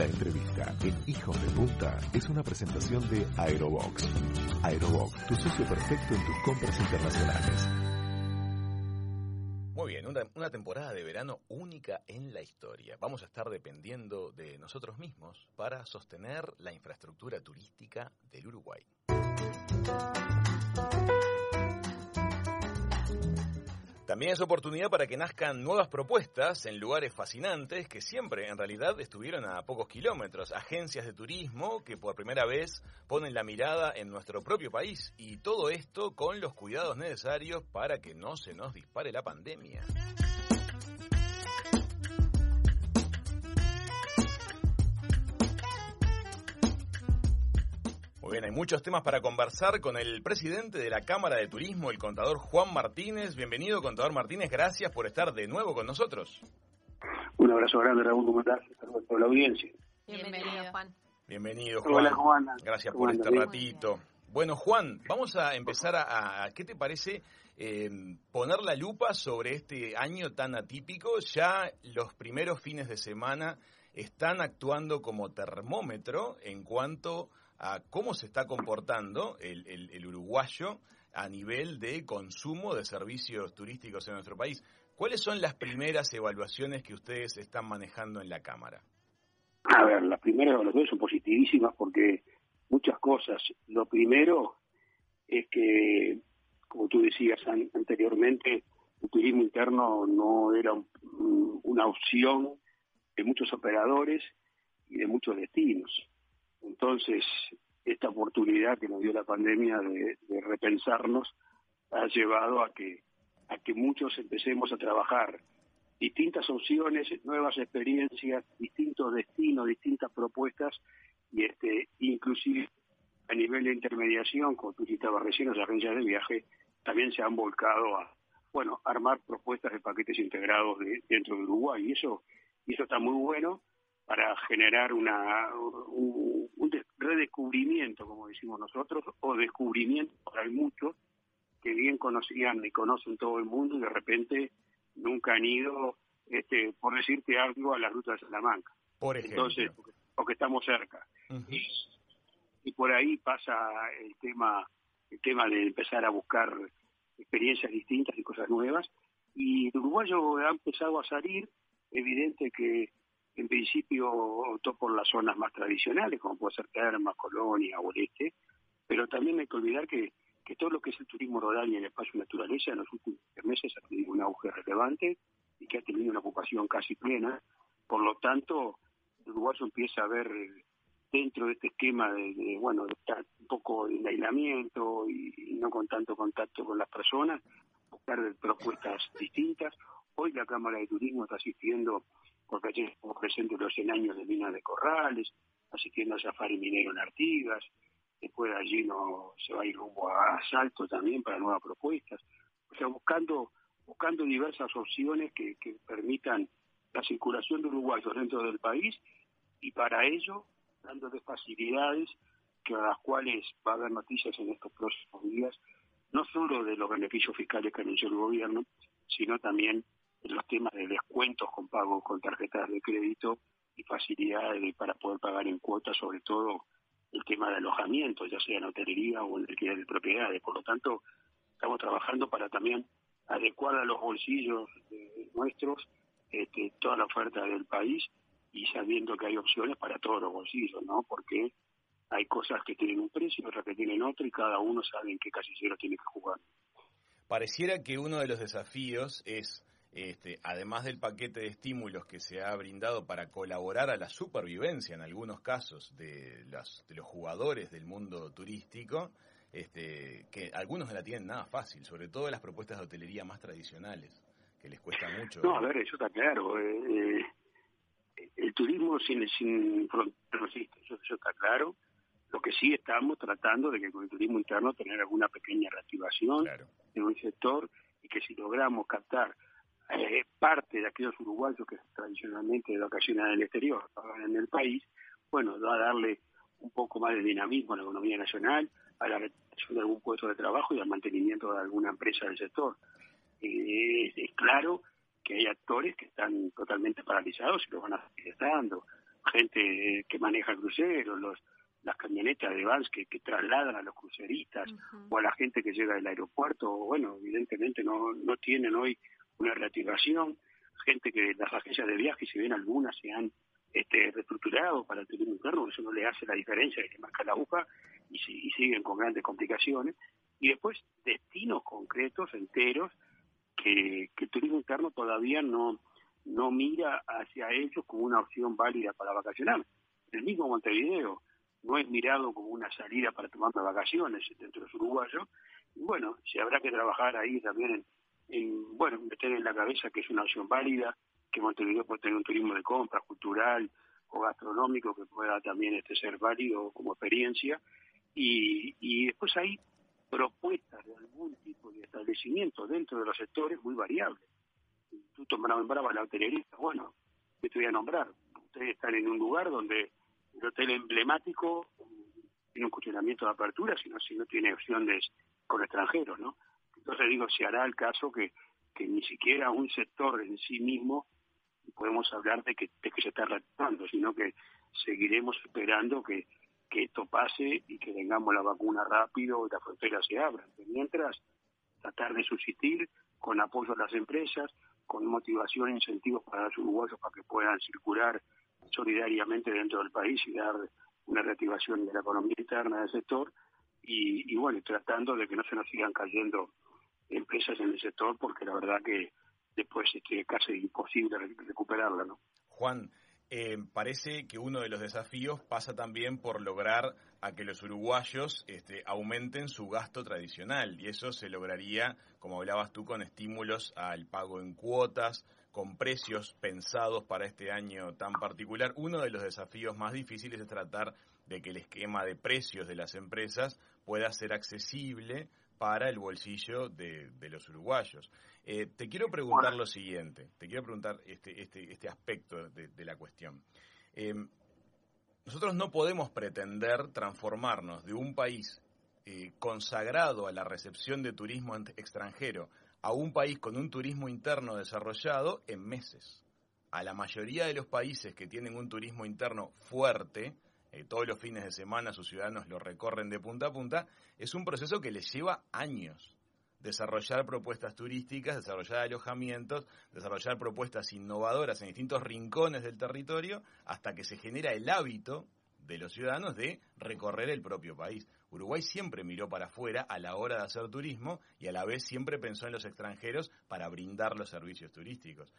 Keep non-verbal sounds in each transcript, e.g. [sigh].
La entrevista en Hijos de Punta es una presentación de Aerobox. Aerobox, tu socio perfecto en tus compras internacionales. Muy bien, una, una, temporada de verano única en la historia. Vamos a estar dependiendo de nosotros mismos para sostener la infraestructura turística del Uruguay. También es oportunidad para que nazcan nuevas propuestas en lugares fascinantes que siempre en realidad estuvieron a pocos kilómetros. Agencias de turismo que por primera vez ponen la mirada en nuestro propio país y todo esto con los cuidados necesarios para que no se nos dispare la pandemia. Muy bien, hay muchos temas para conversar con el presidente de la Cámara de Turismo, el contador Juan Martínez. Bienvenido, contador Martínez. Gracias por estar de nuevo con nosotros. Un abrazo grande, Raúl. ¿Cómo estás? Saludos la audiencia. Bienvenido, Juan. Bienvenido, Juan. Hola, Juana. Gracias por este ratito. Bueno, Juan, vamos a empezar a, a ¿qué te parece eh, poner la lupa sobre este año tan atípico? Ya los primeros fines de semana están actuando como termómetro en cuanto a cómo se está comportando el, uruguayo a nivel de consumo de servicios turísticos en nuestro país. ¿Cuáles son las primeras evaluaciones que ustedes están manejando en la Cámara? A ver, las primeras evaluaciones son positivísimas porque muchas cosas. Lo primero es que, como tú decías an anteriormente, el turismo interno no era un, una opción de muchos operadores y de muchos destinos. Entonces, esta oportunidad que nos dio la pandemia de, repensarnos ha llevado a que a que muchos empecemos a trabajar distintas opciones, nuevas experiencias, distintos destinos, distintas propuestas y este inclusive a nivel de intermediación, como tú citabas recién, las agencias de viaje también se han volcado a bueno armar propuestas de paquetes integrados de, dentro de Uruguay y eso y eso está muy bueno para generar una un, un redescubrimiento, como decimos nosotros, o descubrimiento, porque hay muchos que bien conocían y conocen todo el mundo y de repente nunca han ido, este, por decirte algo, a la ruta de Salamanca. Por ejemplo. Entonces, porque, porque estamos cerca. Uh -huh. y, y, por ahí pasa el tema, el tema de empezar a buscar experiencias distintas y cosas nuevas. Y el uruguayo ha empezado a salir, evidente que en principio optó por las zonas más tradicionales, como puede ser Termas, Colonia o el Este, pero también hay que olvidar que, todo lo que es el turismo rural y el espacio naturaleza en los últimos meses ha tenido un auge relevante y que ha tenido una ocupación casi plena. Por lo tanto, el uruguayo empieza a ver dentro de este esquema de, de bueno, de estar un poco en aislamiento y, y, no con tanto contacto con las personas, buscar propuestas distintas. Hoy la Cámara de Turismo está asistiendo porque allí estamos presentes los 100 años de minas de corrales, asistiendo a Safari Minero en Artigas, después de allí no, se va a ir rumbo a Salto también para nuevas propuestas, o sea, buscando, buscando diversas opciones que, permitan la circulación de uruguayos dentro del país y para ello dándole facilidades que a las cuales va a haber noticias en estos próximos días, no solo de los beneficios fiscales que anunció el gobierno, sino también los temas de descuentos con pago con tarjetas de crédito y facilidades para poder pagar en cuotas, sobre todo el tema de alojamiento, ya sea en hotelería o en alquiler de propiedades. Por lo tanto, estamos trabajando para también adecuar a los bolsillos de nuestros este, toda la oferta del país y sabiendo que hay opciones para todos los bolsillos, ¿no? Porque hay cosas que tienen un precio, otras que tienen otro y cada uno sabe en qué casillero tiene que jugar. Pareciera que uno de los desafíos es este, además del paquete de estímulos que se ha brindado para colaborar a la supervivencia en algunos casos de, las, de los jugadores del mundo turístico, este, que algunos no la tienen nada fácil, sobre todo las propuestas de hotelería más tradicionales, que les cuesta mucho. No, a ver, eso está claro. Eh, eh, el turismo sin, sin fronteras no existe, eso, eso está claro. Lo que sí estamos tratando de que con el turismo interno tener alguna pequeña reactivación claro. en un sector y que si logramos captar eh, parte de aquellos uruguayos que tradicionalmente de vacaciones en el exterior en el país, bueno, va a darle un poco más de dinamismo a la economía nacional, a la retención de algún puesto de trabajo y al mantenimiento de alguna empresa del sector. Eh, es, es, claro que hay actores que están totalmente paralizados y lo van a seguir estando. gente que maneja cruceros, los las camionetas de vans que, trasladan a los cruceristas o a la gente que llega del aeropuerto, bueno, evidentemente no, no tienen hoy una reactivación, gente que las agencias de viaje, si bien algunas se han este, reestructurado para el turismo interno, eso no le hace la diferencia, que marca la aguja y, y siguen con grandes complicaciones, y después destinos concretos, enteros, que, el turismo interno todavía no, no mira hacia ellos como una opción válida para vacacionar. El mismo Montevideo, no es mirado como una salida para tomar vacaciones dentro de los uruguayos. Y bueno, se habrá que trabajar ahí también en, bueno, meter en la cabeza que es una opción válida, que Montevideo puede tener un turismo de compra, cultural o gastronómico que pueda también este ser válido como experiencia. Y, y después hay propuestas de algún tipo de establecimiento dentro de los sectores muy variables. Tú nombrabas la hotelería, bueno, te voy a nombrar. Ustedes están en un lugar donde el hotel emblemático tiene un cuestionamiento de apertura, sino si no tiene opciones con extranjeros, ¿no? Entonces digo, se hará el caso que, que ni siquiera un sector en sí mismo podemos hablar de que, de que se está reactivando, sino que seguiremos esperando que, que esto pase y que tengamos la vacuna rápido y las fronteras se abran. Mientras, tratar de subsistir con apoyo a las empresas, con motivación e incentivos para los uruguayos para que puedan circular solidariamente dentro del país y dar una reactivación de la economía interna del sector y, bueno, tratando de que no se nos sigan cayendo empresas en el sector porque la verdad que después es casi imposible recuperarla, ¿no? Juan, eh, parece que uno de los desafíos pasa también por lograr a que los uruguayos este, aumenten su gasto tradicional y eso se lograría, como hablabas tú, con estímulos al pago en cuotas, con precios pensados para este año tan particular. Uno de los desafíos más difíciles es tratar de que el esquema de precios de las empresas pueda ser accesible para el bolsillo de, los uruguayos. Eh, te quiero preguntar lo siguiente, te quiero preguntar este, este, este aspecto de, la cuestión. Eh, nosotros no podemos pretender transformarnos de un país eh, consagrado a la recepción de turismo extranjero a un país con un turismo interno desarrollado en meses. A la mayoría de los países que tienen un turismo interno fuerte, eh, todos los fines de semana sus ciudadanos lo recorren de punta a punta, es un proceso que les lleva años. Desarrollar propuestas turísticas, desarrollar alojamientos, desarrollar propuestas innovadoras en distintos rincones del territorio, hasta que se genera el hábito de los ciudadanos de recorrer el propio país. Uruguay siempre miró para afuera a la hora de hacer turismo y a la vez siempre pensó en los extranjeros para brindar los servicios turísticos.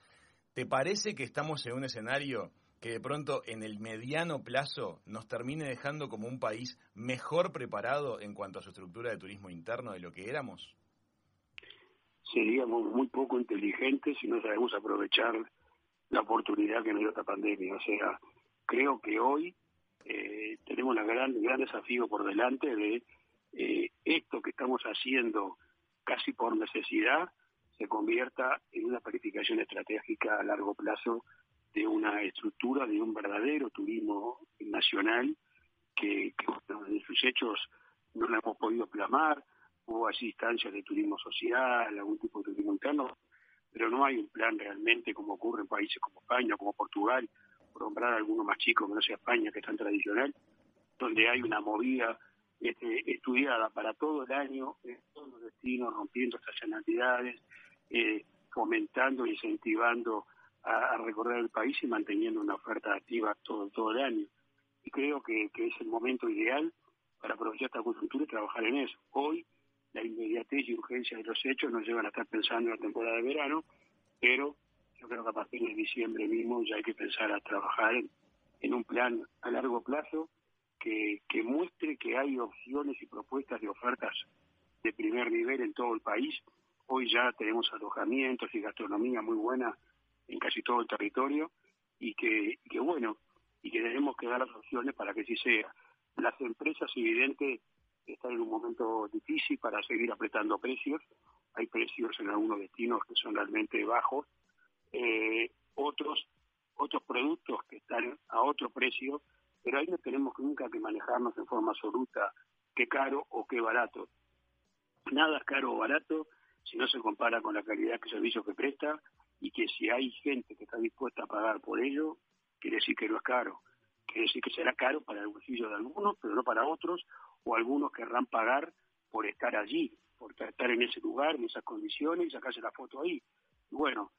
¿Te parece que estamos en un escenario que de pronto en el mediano plazo nos termine dejando como un país mejor preparado en cuanto a su estructura de turismo interno de lo que éramos? Seríamos muy poco inteligentes si no sabemos aprovechar la oportunidad que nos dio esta pandemia. O sea, creo que hoy eh, tenemos un gran, gran desafío por delante de eh, esto que estamos haciendo casi por necesidad se convierta en una planificación estratégica a largo plazo de una estructura de un verdadero turismo nacional que, en sus hechos no lo hemos podido plasmar, hubo así instancias de turismo social, algún tipo de turismo interno, pero no hay un plan realmente como ocurre en países como España, como Portugal, por nombrar alguno más chico que no sea España, que es tan tradicional, donde hay una movida este, estudiada para todo el año, en todos los destinos, rompiendo estacionalidades, eh, fomentando, incentivando a, recorrer el país y manteniendo una oferta activa todo, todo el año. Y creo que, que es el momento ideal para aprovechar esta coyuntura y trabajar en eso. Hoy la inmediatez y urgencia de los hechos nos llevan a estar pensando en la temporada de verano, pero yo creo que a partir de diciembre mismo ya hay que pensar a trabajar en, un plan a largo plazo que, que muestre que hay opciones y propuestas de ofertas de primer nivel en todo el país. Hoy ya tenemos alojamientos y gastronomía muy buena en casi todo el territorio y que, que bueno, y que tenemos que dar las opciones para que sí sea. Las empresas, evidente, están en un momento difícil para seguir apretando precios. Hay precios en algunos destinos que son realmente bajos eh, otros otros productos que están a otro precio, pero ahí no tenemos nunca que manejarnos en forma absoluta qué caro o qué barato. Nada es caro o barato si no se compara con la calidad de servicio que presta y que si hay gente que está dispuesta a pagar por ello, quiere decir que no es caro. quiere decir que será caro para el bolsillo de algunos, pero no para otros, o algunos querrán pagar por estar allí, por estar en ese lugar, en esas condiciones y sacarse la foto ahí. bueno,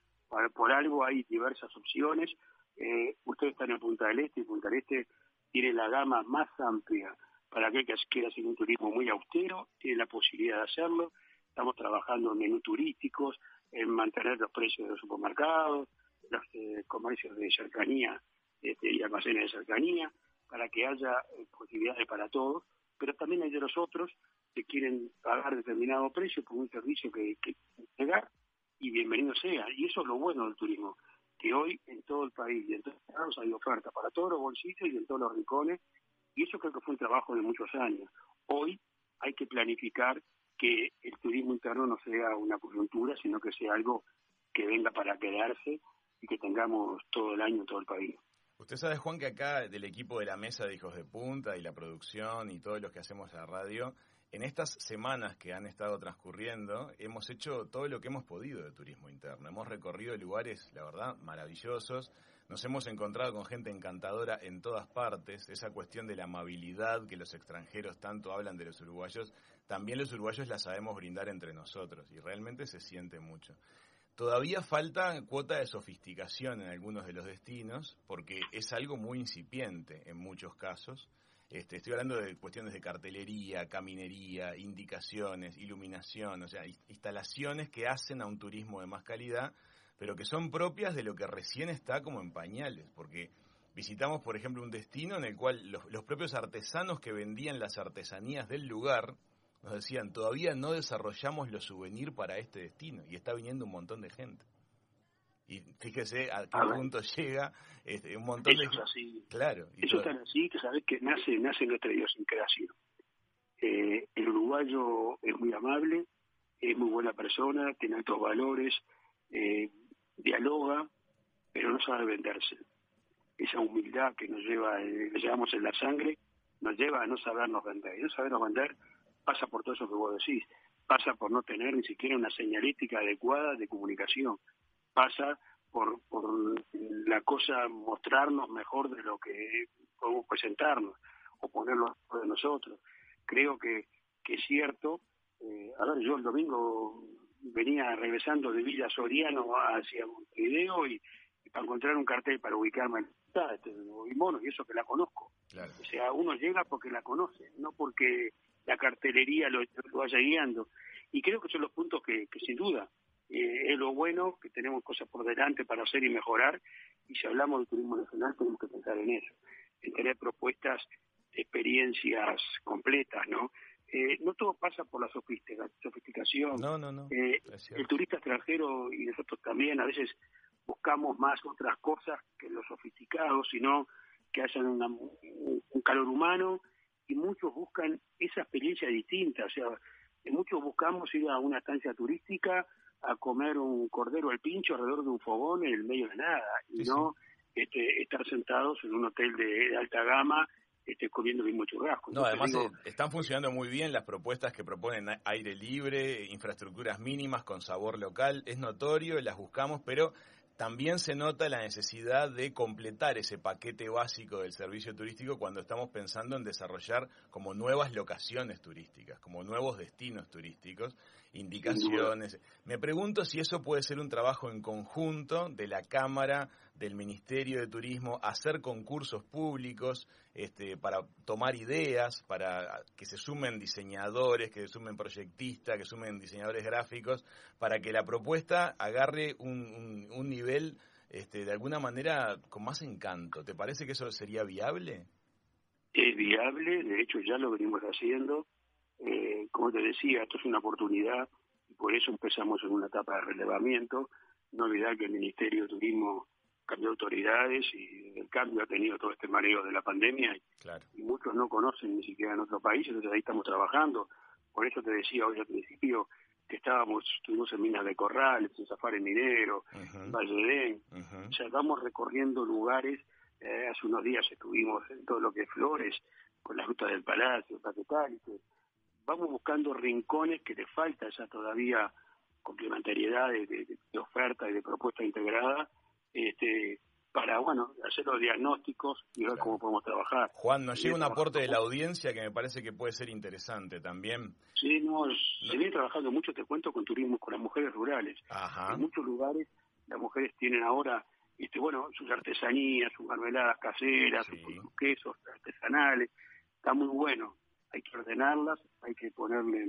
por, algo hay diversas opciones. Eh, usted está en Punta del Este y Punta del Este tiene la gama más amplia para aquel que quiera hacer un turismo muy austero, tiene la posibilidad de hacerlo. Estamos trabajando en menús turísticos, en mantener los precios de los supermercados, los eh, comercios de cercanía este, y almacenes de cercanía, para que haya eh, posibilidades para todos, pero también hay de los otros que quieren pagar determinado precio por un servicio que, que entregar y bienvenido sea. Y eso es lo bueno del turismo, que hoy en todo el país y en todos los lados hay oferta para todos los bolsillos y en todos los rincones, y eso creo que fue un trabajo de muchos años. Hoy hay que planificar que el turismo interno no sea una coyuntura, sino que sea algo que venga para quedarse y que tengamos todo el año todo el país. Usted sabe, Juan, que acá del equipo de la mesa de Hijos de Punta y la producción y todos los que hacemos la radio, en estas semanas que han estado transcurriendo, hemos hecho todo lo que hemos podido de turismo interno. Hemos recorrido lugares, la verdad, maravillosos. Nos hemos encontrado con gente encantadora en todas partes. Esa cuestión de la amabilidad que los extranjeros tanto hablan de los uruguayos, también los uruguayos la sabemos brindar entre nosotros y realmente se siente mucho. Todavía falta cuota de sofisticación en algunos de los destinos, porque es algo muy incipiente en muchos casos. Este, estoy hablando de cuestiones de cartelería, caminería, indicaciones, iluminación, o sea, instalaciones que hacen a un turismo de más calidad, pero que son propias de lo que recién está como en pañales, porque visitamos, por ejemplo, un destino en el cual los propios artesanos que vendían las artesanías del lugar, nos decían, todavía no desarrollamos los souvenirs para este destino y está viniendo un montón de gente. Y fíjese a qué punto llega este, un montón de... Es así. Claro. Eso es tan así que sabes que nace, nace nuestra idiosincrasia. Eh, el uruguayo es muy amable, es muy buena persona, tiene altos valores, eh, dialoga, pero no sabe venderse. Esa humildad que nos lleva, eh, que llevamos en la sangre, nos lleva a no sabernos vender. Y no sabernos vender pasa por todo eso que vos decís, pasa por no tener ni siquiera una señalística adecuada de comunicación, pasa por, por la cosa mostrarnos mejor de lo que podemos presentarnos o ponerlo de nosotros. Creo que, que es cierto, eh, a ver, yo el domingo venía regresando de Villa Soriano hacia Montevideo y, y para encontrar un cartel para ubicarme en este, y mono, y eso que la conozco. O sea, uno llega porque la conoce, no porque la cartelería lo, vaya guiando. Y creo que son los puntos que, sin duda eh, es lo bueno, que tenemos cosas por delante para hacer y mejorar. Y si hablamos de turismo nacional, tenemos que pensar en eso, en tener propuestas, experiencias completas, ¿no? Eh, no todo pasa por la sofisticación. No, no, no. Eh, el turista extranjero y nosotros también a veces buscamos más otras cosas que lo sofisticado, sino que hayan un calor humano y muchos buscan esa experiencia distinta, o sea, muchos buscamos ir a una estancia turística a comer un cordero al pincho alrededor de un fogón en el medio de nada, y no Este, estar sentados en un hotel de, alta gama este, comiendo el mismo churrasco. No, además eh, están funcionando muy bien las propuestas que proponen aire libre, infraestructuras mínimas con sabor local, es notorio, las buscamos, pero también se nota la necesidad de completar ese paquete básico del servicio turístico cuando estamos pensando en desarrollar como nuevas locaciones turísticas, como nuevos destinos turísticos, indicaciones. Me pregunto si eso puede ser un trabajo en conjunto de la Cámara, del Ministerio de Turismo, hacer concursos públicos este, para tomar ideas, para que se sumen diseñadores, que se sumen proyectistas, que sumen diseñadores gráficos, para que la propuesta agarre un, nivel este, de alguna manera con más encanto. ¿Te parece que eso sería viable? Es viable, de hecho ya lo venimos haciendo. Eh, como te decía, esto es una oportunidad y por eso empezamos en una etapa de relevamiento. No olvidar que el Ministerio de Turismo cambió autoridades y el cambio ha tenido todo este mareo de la pandemia y, muchos no conocen ni siquiera en otro país, entonces ahí estamos trabajando. Por eso te decía hoy al principio que estábamos, estuvimos en Minas de Corrales, en Minero, en Valle de o sea, vamos recorriendo lugares, eh, hace unos días estuvimos en todo lo que es Flores, con la ruta del Palacio, Paquetal, vamos buscando rincones que le falta esa todavía complementariedad de, de, oferta y de propuesta integrada este, para bueno, hacer los diagnósticos y ver cómo podemos trabajar. Juan, nos llega un aporte de la audiencia que me parece que puede ser interesante también. Sí, no, se viene trabajando mucho, te cuento, con turismo con las mujeres rurales. En muchos lugares las mujeres tienen ahora, este, bueno, sus artesanías, sus marmeladas caseras, sus, quesos artesanales, está muy bueno. Hay que ordenarlas, hay que ponerle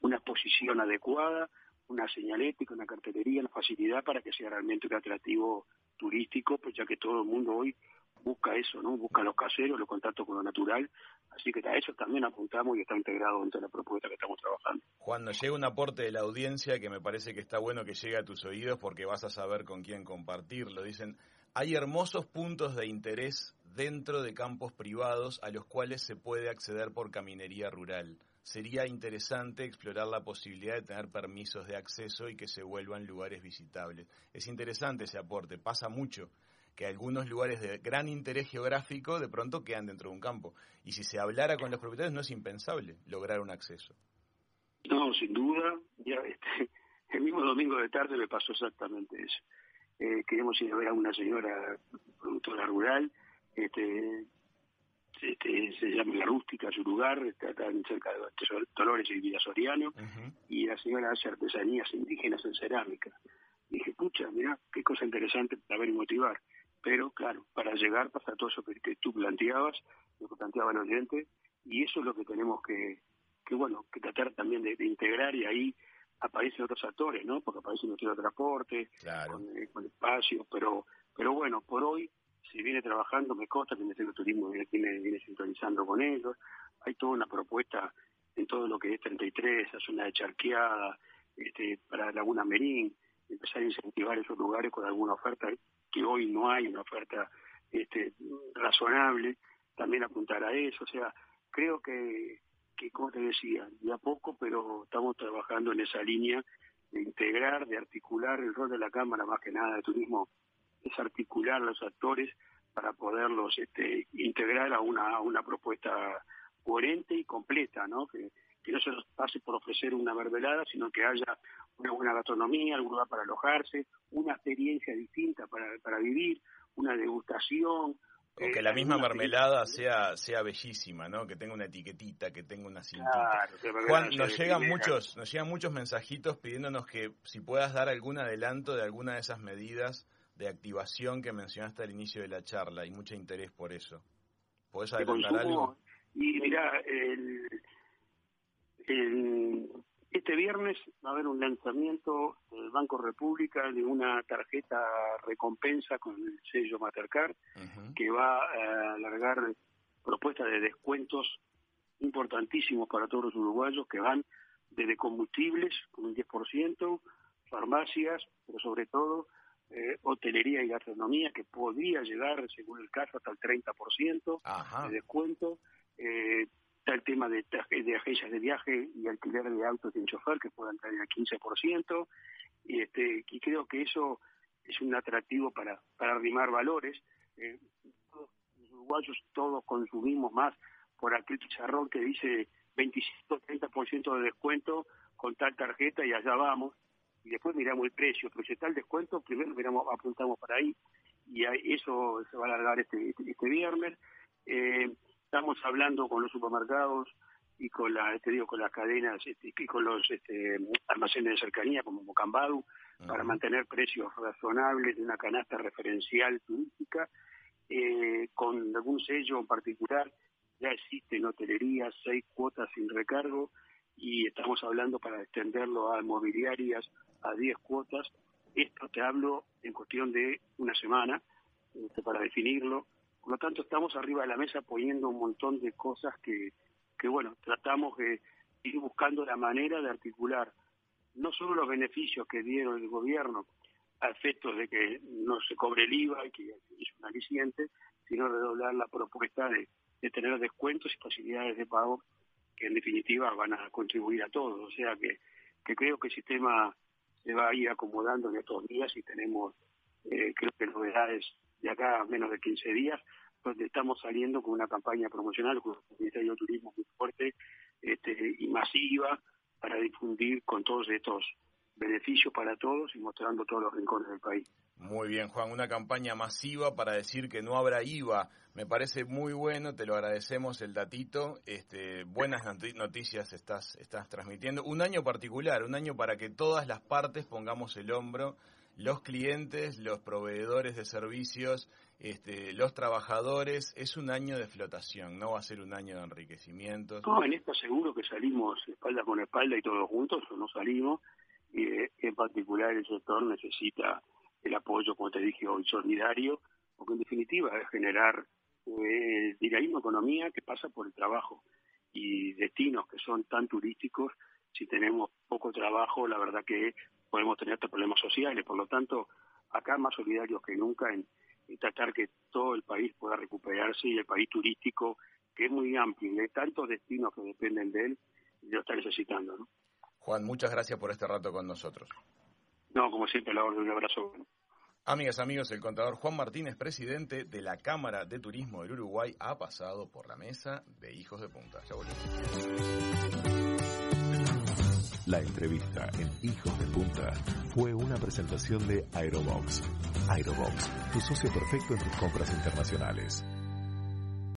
una exposición adecuada, una señalética, una cartelería, una facilidad para que sea realmente un atractivo turístico, pues ya que todo el mundo hoy busca eso, ¿no? Busca los caseros, los contactos con lo natural, así que a eso también apuntamos y está integrado dentro de la propuesta que estamos trabajando. Juan, nos llega un aporte de la audiencia que me parece que está bueno que llegue a tus oídos porque vas a saber con quién compartirlo. Dicen, hay hermosos puntos de interés dentro de campos privados a los cuales se puede acceder por caminería rural sería interesante explorar la posibilidad de tener permisos de acceso y que se vuelvan lugares visitables. Es interesante ese aporte, pasa mucho que algunos lugares de gran interés geográfico de pronto quedan dentro de un campo. Y si se hablara con los propietarios no es impensable lograr un acceso. No, sin duda. Ya este, [laughs] el mismo domingo de tarde me pasó exactamente eso. Eh, queríamos ir a ver a una señora productora rural este, este, se llama La Rústica, su lugar, está, cerca de Dolores y Villa Soriano, y la señora hace artesanías indígenas en cerámica. Y dije, pucha, mira, qué cosa interesante para ver y motivar. Pero, claro, para llegar pasa todo eso que, tú planteabas, lo que planteaba el oyente, y eso es lo que tenemos que, que bueno, que tratar también de, integrar, y ahí aparecen otros actores, ¿no? Porque aparece el transporte, con, eh, con espacios, pero, pero bueno, por hoy si viene trabajando, me consta que el Ministerio de Turismo viene, viene, sintonizando con ellos. Hay toda una propuesta en todo lo que es 33, la zona de charqueada, este, para Laguna Merín, empezar a incentivar esos lugares con alguna oferta que hoy no hay, una oferta este, razonable, también apuntar a eso. O sea, creo que, que, como te decía, de a poco, pero estamos trabajando en esa línea de integrar, de articular el rol de la Cámara, más que nada de turismo es articular los actores para poderlos este, integrar a una, una propuesta coherente y completa, ¿no? Que, no se pase por ofrecer una mermelada, sino que haya una buena gastronomía, algún lugar para alojarse, una experiencia distinta para, para vivir, una degustación, o que la misma mermelada sea sea bellísima, ¿no? Que tenga una etiquetita, que tenga una cintita. Juan, nos llegan muchos, nos llegan muchos mensajitos pidiéndonos que si puedas dar algún adelanto de alguna de esas medidas de activación que mencionaste al inicio de la charla y mucho interés por eso. ¿Puedes adelantar algo? Y mira, el, este viernes va a haber un lanzamiento del Banco República de una tarjeta recompensa con el sello Mastercard que va a alargar propuestas de descuentos importantísimos para todos los uruguayos que van desde combustibles con un 10%, farmacias, pero sobre todo eh, hotelería y gastronomía, que podría llegar, según el caso, hasta el 30% de descuento. Eh, está el tema de, de agencias de viaje y alquiler de autos sin chofer, que puedan traer al 15%. Y, este, y creo que eso es un atractivo para, para arrimar valores. Eh, los uruguayos todos consumimos más por aquel chicharrón que dice 25-30% de descuento con tal tarjeta y allá vamos y después miramos el precio, pero si está el descuento, primero miramos, apuntamos para ahí y eso se va a alargar este, este, este viernes. Eh, estamos hablando con los supermercados y con la, te digo, con las cadenas este, y con los este, almacenes de cercanía como Mocambadu para mantener precios razonables de una canasta referencial turística eh, con algún sello en particular. Ya existe en hotelería seis cuotas sin recargo y estamos hablando para extenderlo a mobiliarias a 10 cuotas. Esto te hablo en cuestión de una semana este, para definirlo. Por lo tanto, estamos arriba de la mesa poniendo un montón de cosas que, que, bueno, tratamos de ir buscando la manera de articular no solo los beneficios que dieron el gobierno a efectos de que no se cobre el IVA y que es un aliciente, sino redoblar la propuesta de, de tener descuentos y facilidades de pago que en definitiva van a contribuir a todos. O sea que, que creo que el sistema se va a ir acomodando en estos días y tenemos, eh, creo que novedades de acá a menos de 15 días, donde estamos saliendo con una campaña promocional con un Ministerio de Turismo muy fuerte este, y masiva para difundir con todos estos beneficios para todos y mostrando todos los rincones del país. Muy bien, Juan, una campaña masiva para decir que no habrá IVA. Me parece muy bueno, te lo agradecemos el datito. Este, buenas noticias estás, estás transmitiendo. Un año particular, un año para que todas las partes pongamos el hombro, los clientes, los proveedores de servicios, este, los trabajadores. Es un año de flotación, no va a ser un año de enriquecimiento. No, en esto seguro que salimos espalda con espalda y todos juntos, o no salimos. Y en particular el sector necesita el apoyo, como te dije hoy, solidario, porque en definitiva es generar eh, dinamismo economía que pasa por el trabajo y destinos que son tan turísticos, si tenemos poco trabajo, la verdad que podemos tener estos problemas sociales. Por lo tanto, acá más solidarios que nunca en, tratar que todo el país pueda recuperarse y el país turístico, que es muy amplio y hay tantos destinos que dependen de él, lo está necesitando. ¿no? Juan, muchas gracias por este rato con nosotros. No, como siempre, la orden, un abrazo. Amigas, amigos, el contador Juan Martínez, presidente de la Cámara de Turismo del Uruguay, ha pasado por la mesa de Hijos de Punta. Ya La entrevista en Hijos de Punta fue una presentación de Aerobox. Aerobox, tu socio perfecto en tus compras internacionales.